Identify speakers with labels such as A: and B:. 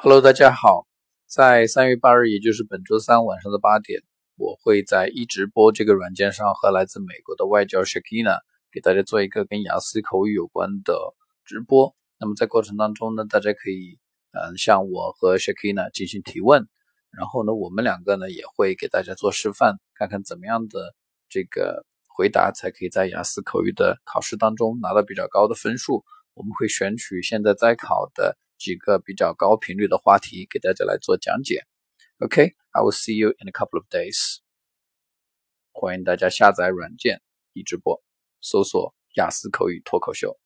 A: Hello，大家好，在三月八日，也就是本周三晚上的八点，我会在一直播这个软件上和来自美国的外教 Shakina 给大家做一个跟雅思口语有关的直播。那么在过程当中呢，大家可以嗯向我和 Shakina 进行提问，然后呢，我们两个呢也会给大家做示范，看看怎么样的这个回答才可以在雅思口语的考试当中拿到比较高的分数。我们会选取现在在考的。几个比较高频率的话题给大家来做讲解。OK，I will see you in a couple of days。欢迎大家下载软件一直播，搜索雅思口语脱口秀。